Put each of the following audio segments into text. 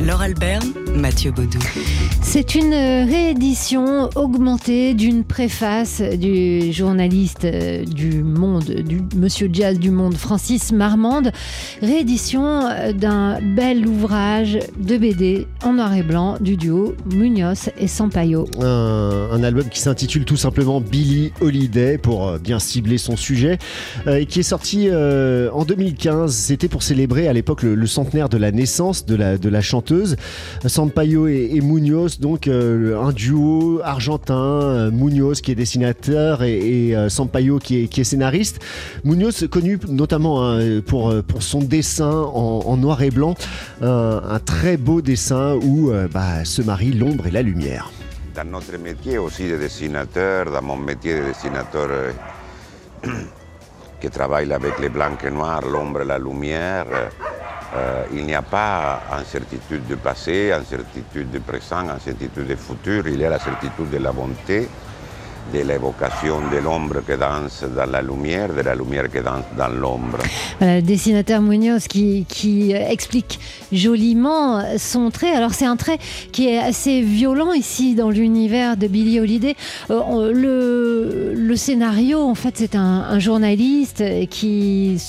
Laure Alberne, Mathieu Baudou. C'est une réédition augmentée d'une préface du journaliste euh, du Monde, du Monsieur Jazz du Monde, Francis Marmande. Réédition euh, d'un bel ouvrage de BD en noir et blanc du duo Munoz et Sampaio. Un, un album qui s'intitule tout simplement Billy Holiday pour euh, bien cibler son sujet euh, et qui est sorti euh, en 2015. C'était pour célébrer à l'époque le, le centenaire de la naissance de la, de la chanteuse Sampaio et, et Munoz, donc euh, un duo argentin. euh, Munoz qui est dessinateur et, et euh, Sampaio qui est, scénariste. Munoz connu notamment hein, pour, pour son dessin en, noir et blanc, un, très beau dessin où bah, se marient l'ombre et la lumière. Dans notre métier aussi de dessinateur, dans mon métier de dessinateur qui travaille avec les blancs et noirs, l'ombre et la lumière, euh, il n'y a pas incertitude du passé, incertitude du présent, incertitude du futur, il y a la certitude de la bonté, de l'évocation de l'ombre qui danse dans la lumière, de la lumière qui danse dans l'ombre. Voilà, dessinateur Munoz qui, euh, explique joliment son trait. Alors c'est un trait qui est assez violent ici dans l'univers de Billie Holiday. Euh, le, scénario, en fait, c'est un, journaliste qui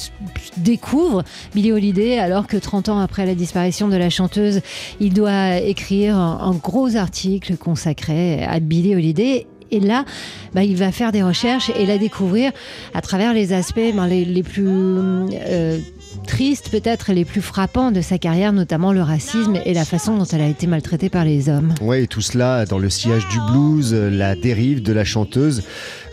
découvre Billie Holiday alors que 30 ans après la disparition de la chanteuse, il doit écrire un, un gros article consacré à Billie Holiday. Et là, bah, il va faire des recherches et la découvrir à travers les aspects ben, les, plus euh, tristes, peut-être les plus frappants de sa carrière, notamment le racisme et la façon dont elle a été maltraitée par les hommes. Et tout cela dans le sillage du blues, euh, la dérive de la chanteuse,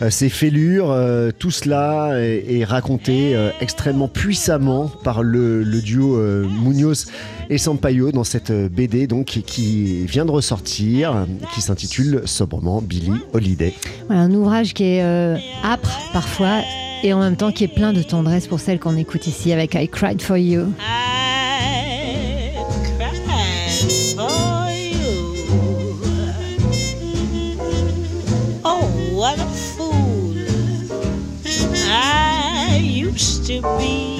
euh, ses fêlures, euh, tout cela est, raconté extrêmement puissamment par le, le duo Munoz et Sampaio dans cette BD donc qui vient de ressortir, qui s'intitule sobrement Billy Holiday. Voilà, un ouvrage qui est euh, âpre parfois et en même temps qui est plein de tendresse pour celle qu'on écoute ici avec I Cried for You. I cried for you. Oh, what a fool I used to be.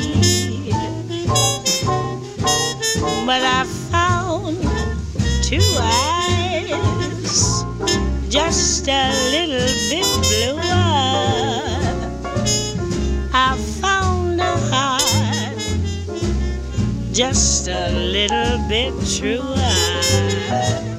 But I found two eyes just a little bit bluer. I just a little bit truer.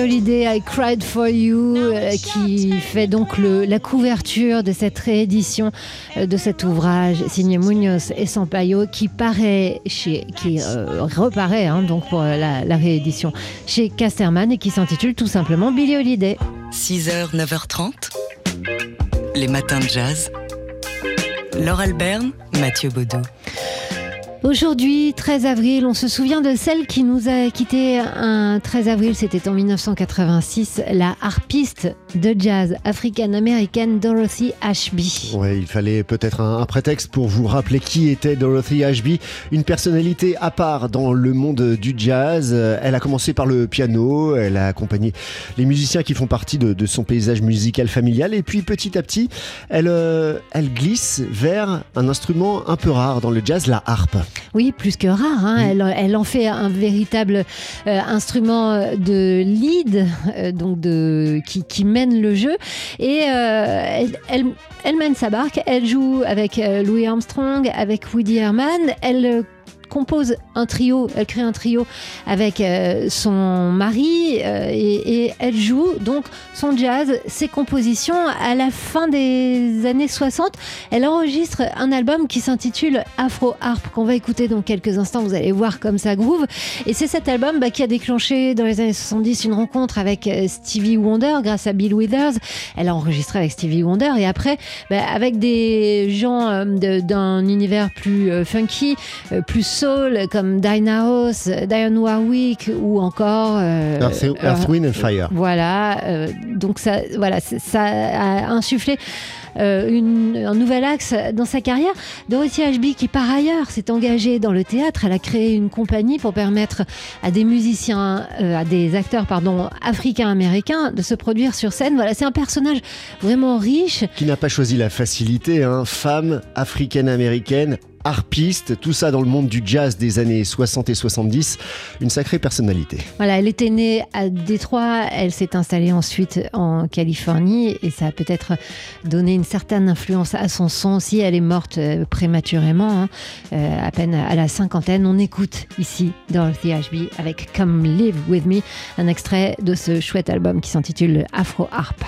Billie Holiday, I Cried for You, euh, qui fait donc le- la couverture de cette réédition euh, de cet ouvrage signé Munoz et Sampaio, qui paraît chez, qui euh, reparaît hein, donc pour la, la réédition chez Casterman et qui s'intitule tout simplement Billie Holiday. 6h, 9h30, les matins de jazz. Laure Alberne, Mathieu Baudou. Aujourd'hui, 13 avril, on se souvient de celle qui nous a quitté un 13 avril, c'était en 1986, la harpiste de jazz africaine-américaine Dorothy Ashby. Ouais, il fallait peut-être un, un prétexte pour vous rappeler qui était Dorothy Ashby, une personnalité à part dans le monde du jazz. Euh, Elle a commencé par le piano, elle a accompagné les musiciens qui font partie de, de son paysage musical familial, et puis petit à petit, elle, euh, elle glisse vers un instrument un peu rare dans le jazz, la harpe. Oui, plus que rare. hein. Elle, elle en fait un véritable euh, instrument de lead, euh, donc de, qui, qui mène le jeu. Et euh, elle, elle- mène sa barque. Elle joue avec euh, Louis Armstrong, avec Woody Herman. Elle euh, compose un trio, elle crée un trio avec euh, son mari euh, et, elle joue donc son jazz, ses compositions. À la fin des années 60, elle enregistre un album qui s'intitule Afro Harp qu'on va écouter dans quelques instants. Vous allez voir comme ça groove. Et c'est cet album bah, qui a déclenché dans les années 70 une rencontre avec euh, Stevie Wonder grâce à Bill Withers. Elle a enregistré avec Stevie Wonder et après bah, avec des gens d'un univers plus funky, plus soul comme Dinah Ross, Diane Warwick ou encore euh, Earth, Earth, Wind and Fire. Voilà, euh, donc ça, voilà, ça a insufflé euh, une- un nouvel axe dans sa carrière. Dorothy Ashby, qui par ailleurs s'est engagée dans le théâtre, elle a créé une compagnie pour permettre à des musiciens, euh, à des acteurs, pardon, africains-américains de se produire sur scène. Voilà, c'est un personnage vraiment riche. Qui n'a pas choisi la facilité, hein. femme africaine-américaine, harpiste, tout ça dans le monde du jazz des années 60 et 70. Une sacrée personnalité. Voilà, elle était née à Détroit, elle s'est installée ensuite en Californie et ça a peut-être donné une certaine influence à son son aussi. Elle est morte euh, prématurément, hein, euh, à peine à la cinquantaine. On écoute ici Dorothy Ashby avec Come Live With Me, un extrait de ce chouette album qui s'intitule Afro Harp.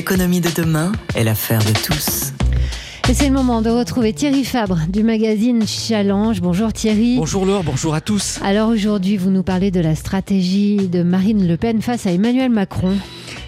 L'économie de demain est l'affaire de tous. Et c'est le moment de retrouver Thierry Fabre du magazine Challenge. Bonjour Thierry. Bonjour Laure, bonjour à tous. Alors aujourd'hui, vous nous parlez de la stratégie de Marine Le Pen face à Emmanuel Macron.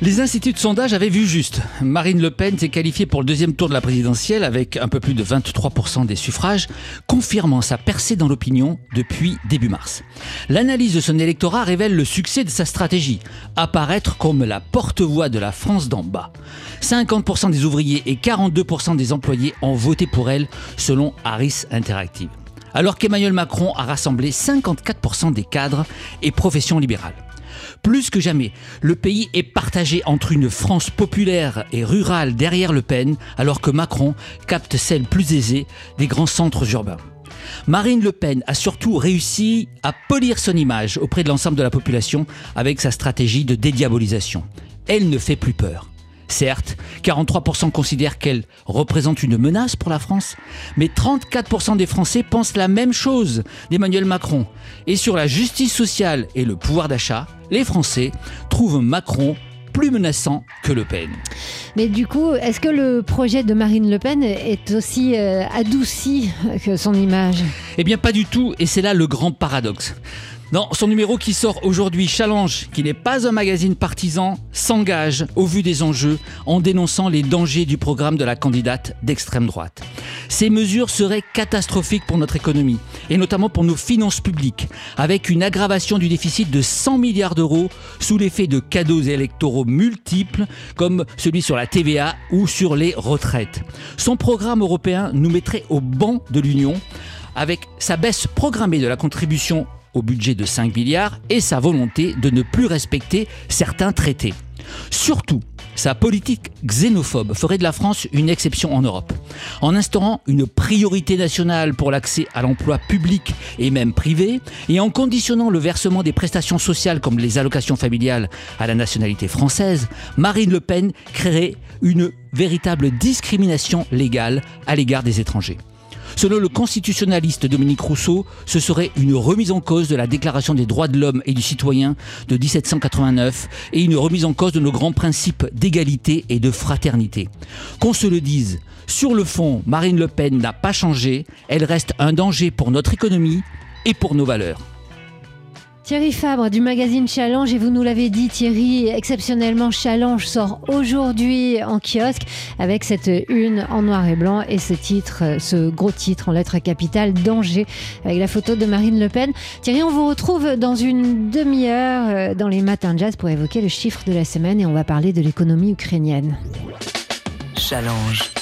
Les instituts de sondage avaient vu juste. Marine Le Pen s'est qualifiée pour le deuxième tour de la présidentielle avec un peu plus de 23% des suffrages, confirmant sa percée dans l'opinion depuis début mars. L'analyse de son électorat révèle le succès de sa stratégie, apparaître comme la porte-voix de la France d'en bas. 50% des ouvriers et 42% des employés ont voté pour elle, selon Harris Interactive. Alors qu'Emmanuel Macron a rassemblé 54% des cadres et professions libérales. Plus que jamais, le pays est partagé entre une France populaire et rurale derrière Le Pen, alors que Macron capte celle plus aisée des grands centres urbains. Marine Le Pen a surtout réussi à polir son image auprès de l'ensemble de la population avec sa stratégie de dédiabolisation. Elle ne fait plus peur. Certes, 43% considèrent qu'elle représente une menace pour la France, mais 34% des Français pensent la même chose d'Emmanuel Macron. Et sur la justice sociale et le pouvoir d'achat, les Français trouvent Macron plus menaçant que Le Pen. Mais du coup, est-ce que le projet de Marine Le Pen est aussi euh, adouci que son image? Eh bien pas du tout, et c'est là le grand paradoxe. Dans son numéro qui sort aujourd'hui, Challenge, qui n'est pas un magazine partisan, s'engage au vu des enjeux en dénonçant les dangers du programme de la candidate d'extrême droite. Ces mesures seraient catastrophiques pour notre économie et notamment pour nos finances publiques, avec une aggravation du déficit de 100 milliards d'euros sous l'effet de cadeaux électoraux multiples comme celui sur la TVA ou sur les retraites. Son programme européen nous mettrait au banc de l'Union avec sa baisse programmée de la contribution au budget de 5 milliards et sa volonté de ne plus respecter certains traités. Surtout, sa politique xénophobe ferait de la France une exception en Europe. En instaurant une priorité nationale pour l'accès à l'emploi public et même privé, et en conditionnant le versement des prestations sociales comme les allocations familiales à la nationalité française, Marine Le Pen créerait une véritable discrimination légale à l'égard des étrangers. Selon le constitutionnaliste Dominique Rousseau, ce serait une remise en cause de la Déclaration des droits de l'homme et du citoyen de 1789 et une remise en cause de nos grands principes d'égalité et de fraternité. Qu'on se le dise, sur le fond, Marine Le Pen n'a pas changé, elle reste un danger pour notre économie et pour nos valeurs. Thierry Fabre du magazine Challenge, et vous nous l'avez dit Thierry, exceptionnellement Challenge sort aujourd'hui en kiosque avec cette une en noir et blanc et ce titre, ce gros titre en lettres capitales, Danger, avec la photo de Marine Le Pen. Thierry, on vous retrouve dans une demi-heure euh, dans les matins jazz pour évoquer le chiffre de la semaine et on va parler de l'économie ukrainienne. Challenge.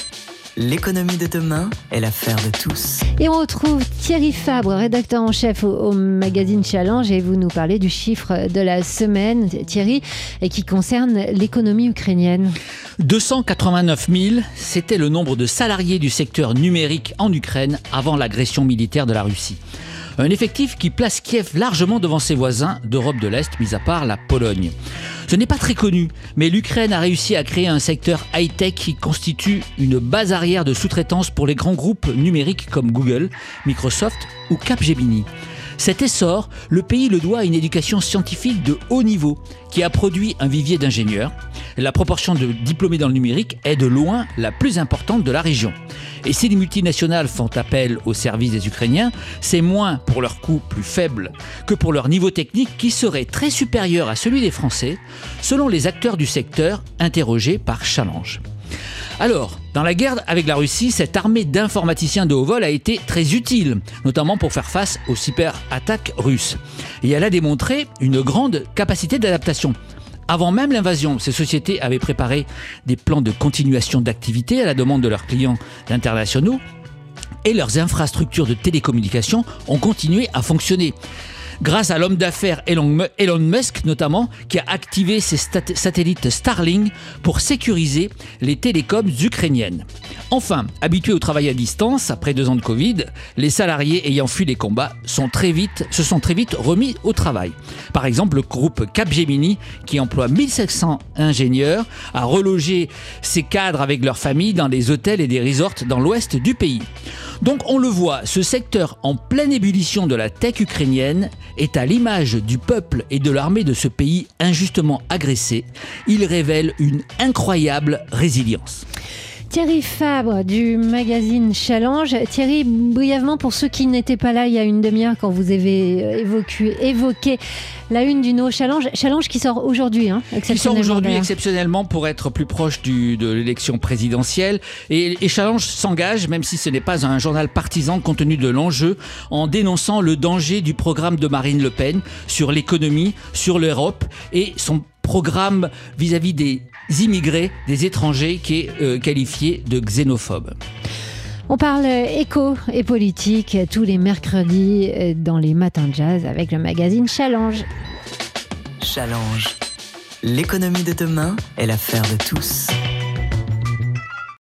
L'économie de demain est l'affaire de tous. Et on retrouve Thierry Fabre, rédacteur en chef au, au magazine Challenge, et vous nous parlez du chiffre de la semaine, Thierry, et qui concerne l'économie ukrainienne. 289 000, c'était le nombre de salariés du secteur numérique en Ukraine avant l'agression militaire de la Russie. Un effectif qui place Kiev largement devant ses voisins d'Europe de l'Est, mis à part la Pologne. Ce n'est pas très connu, mais l'Ukraine a réussi à créer un secteur high-tech qui constitue une base arrière de sous-traitance pour les grands groupes numériques comme Google, Microsoft ou Capgemini. Cet essor, le pays le doit à une éducation scientifique de haut niveau qui a produit un vivier d'ingénieurs. La proportion de diplômés dans le numérique est de loin la plus importante de la région. Et si les multinationales font appel aux services des Ukrainiens, c'est moins pour leur coût plus faible que pour leur niveau technique qui serait très supérieur à celui des Français, selon les acteurs du secteur interrogés par Challenge. Alors, dans la guerre avec la Russie, cette armée d'informaticiens de haut vol a été très utile, notamment pour faire face aux cyberattaques russes. Et elle a démontré une grande capacité d'adaptation. Avant même l'invasion, ces sociétés avaient préparé des plans de continuation d'activité à la demande de leurs clients internationaux et leurs infrastructures de télécommunications ont continué à fonctionner grâce à l'homme d'affaires Elon, Musk notamment, qui a activé ses satellites Starlink pour sécuriser les télécoms ukrainiennes. Enfin, habitués au travail à distance après deux ans de Covid, les salariés ayant fui les combats se sont très vite remis au travail. Par exemple, le groupe Capgemini, qui emploie 1700 ingénieurs, a relogé ses cadres avec leurs familles dans des hôtels et des resorts dans l'ouest du pays. Donc on le voit, ce secteur en pleine ébullition de la tech ukrainienne est à l'image du peuple et de l'armée de ce pays injustement agressé. Il révèle une incroyable résilience. Thierry Fabre du magazine Challenge. Thierry, brièvement, pour ceux qui n'étaient pas là il y a une demi-heure quand vous avez euh, évoqué, évoqué la une du No Challenge, Challenge qui sort aujourd'hui, hein, qui sort aujourd'hui exceptionnellement pour être plus proche du- de l'élection présidentielle. Et, et Challenge s'engage, même si ce n'est pas un journal partisan compte tenu de l'enjeu, en dénonçant le danger du programme de Marine Le Pen sur l'économie, sur l'Europe et son programme vis-à-vis des immigrés, des étrangers, qui est euh, qualifié de xénophobe. On parle éco et politique tous les mercredis euh, dans les matins de jazz avec le magazine Challenge. Challenge. L'économie de demain est l'affaire de tous.